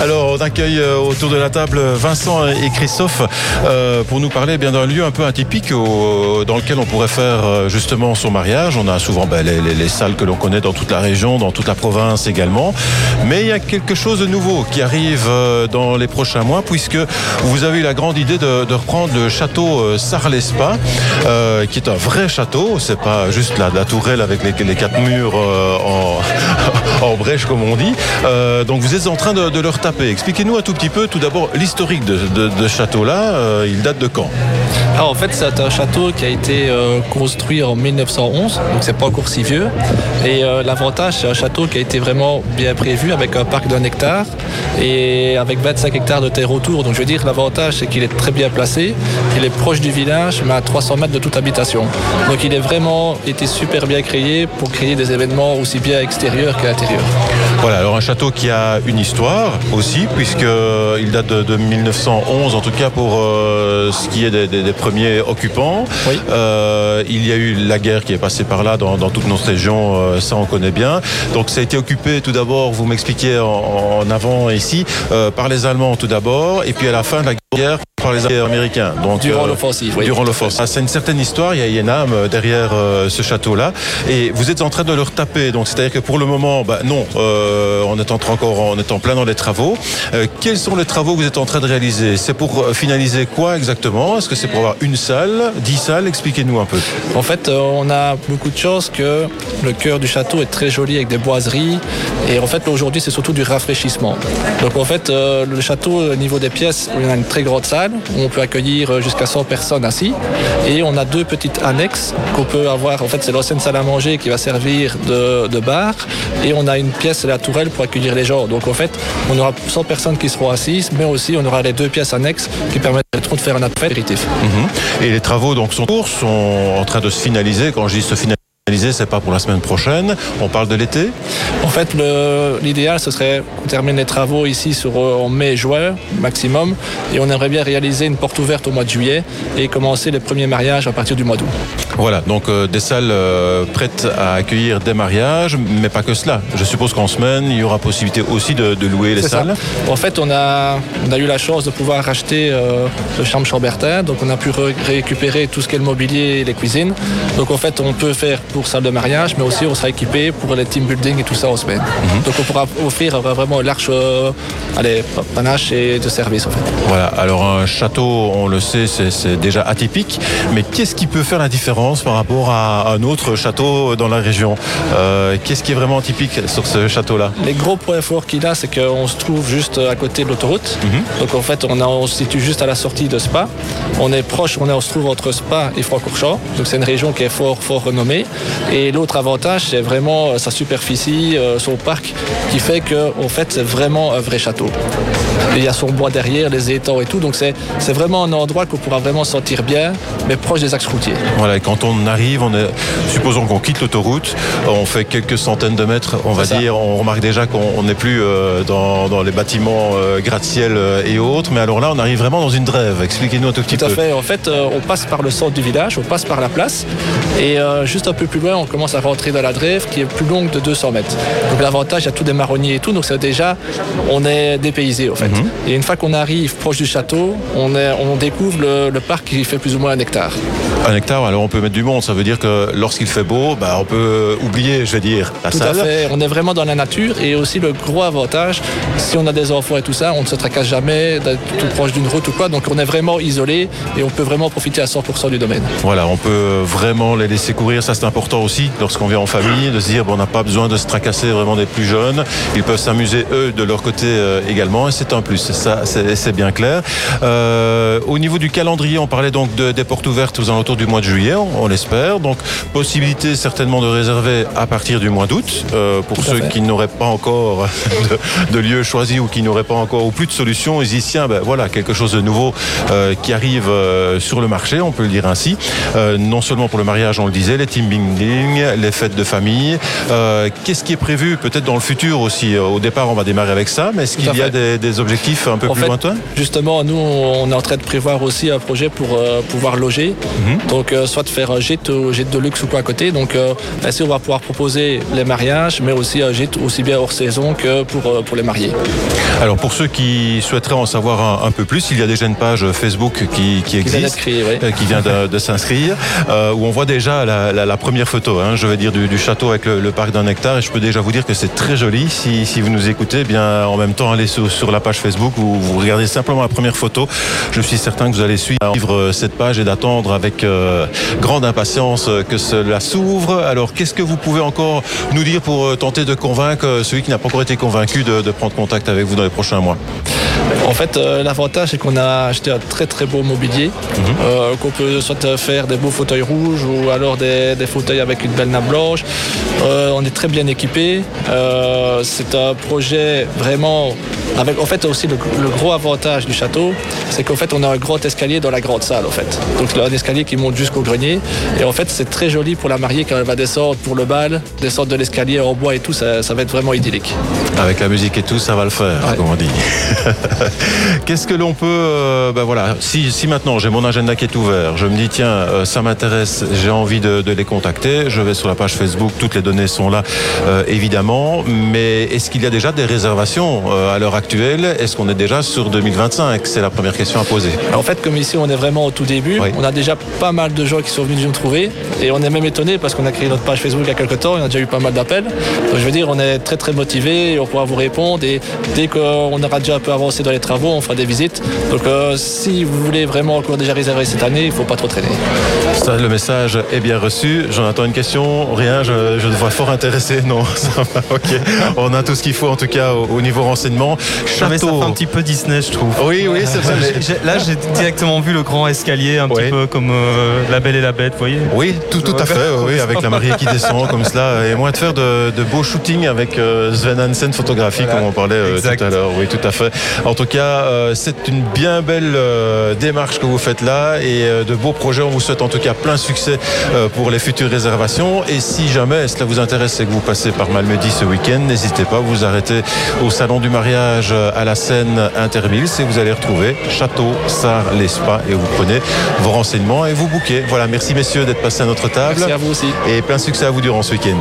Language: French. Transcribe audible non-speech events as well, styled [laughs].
Alors, on accueille euh, autour de la table Vincent et Christophe euh, pour nous parler bien d'un lieu un peu atypique dans lequel on pourrait faire euh, justement son mariage. On a souvent ben, les, salles que l'on connaît dans toute la région, dans toute la province également. Mais il y a quelque chose de nouveau qui arrive dans les prochains mois puisque vous avez eu la grande idée de, reprendre le château Sarlespa, qui est un vrai château. C'est pas juste la, tourelle avec les, quatre murs [laughs] en, brèche comme on dit. donc vous êtes en train de, le Expliquez-nous un tout petit peu, tout d'abord, l'historique de, ce château-là. Euh, il date de quand? Alors, en fait, c'est un château qui a été euh, construit en 1911, donc c'est pas encore si vieux. Et euh, l'avantage, c'est un château qui a été vraiment bien prévu avec un parc d'un hectare et avec 25 hectares de terre autour. Donc, je veux dire, l'avantage, c'est qu'il est très bien placé. Il est proche du village, mais à 300 mètres de toute habitation. Donc, il est vraiment été super bien créé pour créer des événements aussi bien extérieurs qu'à l'intérieur. Voilà, alors un château qui a une histoire aussi, puisqu'il date de, 1911, en tout cas pour euh, ce qui est des, premiers occupants. Euh, il y a eu la guerre qui est passée par là dans, toute notre région, euh, ça on connaît bien. Donc ça a été occupé tout d'abord, vous m'expliquiez en, avant ici, par les Allemands tout d'abord, et puis à la fin de la guerre par les Américains. Donc, durant l'offensive. Durant l'offensive. C'est une certaine histoire, il y a une âme derrière ce château-là. Et vous êtes en train de le retaper. Donc c'est-à-dire que pour le moment, bah, non, on est encore on est en plein dans les travaux. Euh, quels sont les travaux que vous êtes en train de réaliser? C'est pour euh, finaliser quoi exactement? Est-ce que c'est pour avoir une salle, dix salles? Expliquez-nous un peu. En fait, euh, on a beaucoup de chance que le cœur du château est très joli avec des boiseries. Et en fait, aujourd'hui, c'est surtout du rafraîchissement. Donc en fait, le château, au niveau des pièces, on a une très grande salle où on peut accueillir jusqu'à 100 personnes assis. Et on a deux petites annexes qu'on peut avoir. En fait, c'est l'ancienne salle à manger qui va servir de, bar. Et on a une pièce, la tourelle, pour accueillir les gens. Donc en fait, on aura 100 personnes qui seront assises, mais aussi on aura les deux pièces annexes qui permettront de faire un apéritif. Mhm. Et les travaux donc sont, sont en train de se finaliser. Quand je dis se finaliser, c'est pas pour la semaine prochaine. On parle de l'été En fait, l'idéal, ce serait qu'on termine les travaux ici sur, euh, en mai-juin maximum. Et on aimerait bien réaliser une porte ouverte au mois de juillet et commencer les premiers mariages à partir du mois d'août. Voilà, donc euh, des salles euh, prêtes à accueillir des mariages, mais pas que cela. Je suppose qu'en semaine, il y aura possibilité aussi de, louer les salles. En fait, on a, on a eu la chance de pouvoir acheter le chambre Chambertin. Donc, on a pu récupérer tout ce qui est le mobilier et les cuisines. Donc, en fait, on peut faire pour salle de mariage, mais aussi on sera équipé pour les team building et tout ça en semaine. Mhm. Donc on pourra offrir vraiment l'arche euh, allez, panache et de service en fait. Voilà, alors un château, on le sait, c'est déjà atypique, mais qu'est-ce qui peut faire la différence par rapport à un autre château dans la région? Euh, Qu'est-ce qui est vraiment typique sur ce château-là? Les gros points forts qu'il a, c'est qu'on se trouve juste à côté de l'autoroute. Mhm. Donc en fait, on, on, se situe juste à la sortie de Spa. On est proche, on, est, on se trouve entre Spa et Francorchamps. Donc c'est une région qui est fort, fort renommée. Et l'autre avantage, c'est vraiment euh, sa superficie, euh, son parc, qui fait que, en fait, c'est vraiment un vrai château. il y a son bois derrière, les étangs et tout, donc c'est vraiment un endroit qu'on pourra vraiment sentir bien, mais proche des axes routiers. Voilà, et quand on arrive, on est, supposons qu'on quitte l'autoroute, on fait quelques centaines de mètres, on va dire, on remarque déjà qu'on n'est plus euh, dans, les bâtiments gratte-ciel et autres, mais alors là, on arrive vraiment dans une drève. Expliquez-nous un tout petit peu. Tout à fait. En fait, on passe par le centre du village, on passe par la place, et juste un peu plus loin, on commence à rentrer dans la drève qui est plus longue de 200 mètres. Donc l'avantage, il y a tout des marronniers et tout, donc c'est déjà, on est dépaysé en fait. Mhm. Et une fois qu'on arrive proche du château, on, est, on découvre le, parc qui fait plus ou moins un hectare. Un hectare, alors on peut mettre du monde, ça veut dire que lorsqu'il fait beau, bah, on peut oublier, je vais dire, la tout À fait. On est vraiment dans la nature et aussi le gros avantage, si on a des enfants et tout ça, on ne se tracasse jamais d'être tout proche d'une route ou quoi, donc on est vraiment isolé et on peut vraiment profiter à 100% du domaine. Voilà, on peut vraiment les laisser courir, ça c'est important aussi lorsqu'on vient en famille, de se dire bon, on n'a pas besoin de se tracasser vraiment des plus jeunes. Ils peuvent s'amuser eux de leur côté euh, également et c'est un plus. Ça, c'est bien clair. Euh, au niveau du calendrier, on parlait donc de, des portes ouvertes aux alentours du mois de juillet, on, l'espère. Donc possibilité certainement de réserver à partir du mois d'août euh, pour ceux qui n'auraient pas encore [laughs] de, lieu choisi ou qui n'auraient pas encore ou plus de solutions. Ils disent tiens, ben voilà quelque chose de nouveau qui arrive sur le marché, on peut le dire ainsi. non seulement pour le mariage, on le disait, les team ding, les fêtes de famille. Qu'est-ce qui est prévu peut-être dans le futur aussi Au départ, on va démarrer avec ça, mais est-ce qu'il y a des, objectifs un peu plus lointains Justement, nous, on est en train de prévoir aussi un projet pour pouvoir loger. Mhm. Donc, soit de faire un gîte, gîte de luxe ou quoi à côté. Donc, ainsi, on va pouvoir proposer les mariages, mais aussi un gîte aussi bien hors saison que pour, pour les mariés. Alors, pour ceux qui souhaiteraient en savoir un, peu plus, il y a déjà une page Facebook qui, existe, euh, qui vient de, s'inscrire, euh, où on voit déjà la, première photo, hein, je vais dire, du, château avec le, parc d'un hectare. Et je peux déjà vous dire que c'est très joli. Si, vous nous écoutez, eh bien en même temps, allez sur, la page Facebook où vous regardez simplement la première photo. Je suis certain que vous allez suivre cette page et d'attendre avec euh, grande impatience que cela s'ouvre. Alors, qu'est-ce que vous pouvez encore nous dire pour tenter de convaincre celui qui n'a pas encore été convaincu de prendre contact avec vous dans les prochains mois? En fait, euh, l'avantage, c'est qu'on a acheté un très très beau mobilier, mhm. euh, qu'on peut soit faire des beaux fauteuils rouges ou alors des, fauteuils avec une belle nappe blanche. Euh, on est très bien équipé. c'est un projet vraiment avec en fait aussi le, gros avantage du château, c'est qu'en fait on a un grand escalier dans la grande salle en fait. Donc un escalier qui monte jusqu'au grenier. Et en fait c'est très joli pour la mariée quand elle va descendre pour le bal, descendre de l'escalier en bois et tout, ça, va être vraiment idyllique. Avec la musique et tout, ça va le faire, comme on dit. [laughs] [laughs] Qu'est-ce que l'on peut, euh, ben voilà, si, si maintenant j'ai mon agenda qui est ouvert, je me dis tiens, euh, ça m'intéresse, j'ai envie de, les contacter, je vais sur la page Facebook, toutes les données sont là euh, évidemment, mais est-ce qu'il y a déjà des réservations à l'heure actuelle? Est-ce qu'on est déjà sur 2025 C'est la première question à poser. En fait, comme ici, on est vraiment au tout début. On a déjà pas mal de gens qui sont venus nous trouver. Et on est même étonné parce qu'on a créé notre page Facebook il y a quelques temps. Il y a déjà eu pas mal d'appels. Donc, je veux dire, on est très très motivé. On pourra vous répondre. Et dès qu'on aura déjà un peu avancé dans les travaux, on fera des visites. Donc, euh, si vous voulez vraiment encore déjà réserver cette année, il ne faut pas trop traîner. Ça, le message est bien reçu. J'en attends une question. Rien, je, je vois fort intéressé. [laughs] Non, ça va, ok. On a tout ce qu'il faut en tout cas au niveau renseignement château. ça fait un petit peu Disney, je trouve. Oui, oui, c'est vrai. [laughs] Là, j'ai directement vu le grand escalier, un petit peu comme euh, La Belle et la Bête, vous voyez Oui, tout, tout à fait, oui, avec la mariée qui descend comme cela. Et moi, de faire de, beaux shootings avec euh, Sven Hansen photographie, comme on parlait euh, tout à l'heure. Oui, tout à fait. En tout cas, c'est une bien belle démarche que vous faites là et de beaux projets. On vous souhaite en tout cas plein succès pour les futures réservations. Et si jamais cela vous intéresse et que vous passez par Malmedy ce week-end, n'hésitez pas, vous arrêtez au salon du mariage à la scène Intermills et vous allez retrouver Château, Sar, l'Espa et vous prenez vos renseignements et vous bouquez. Voilà, merci messieurs d'être passés à notre table. Merci à vous aussi. Et plein succès à vous durant ce week-end.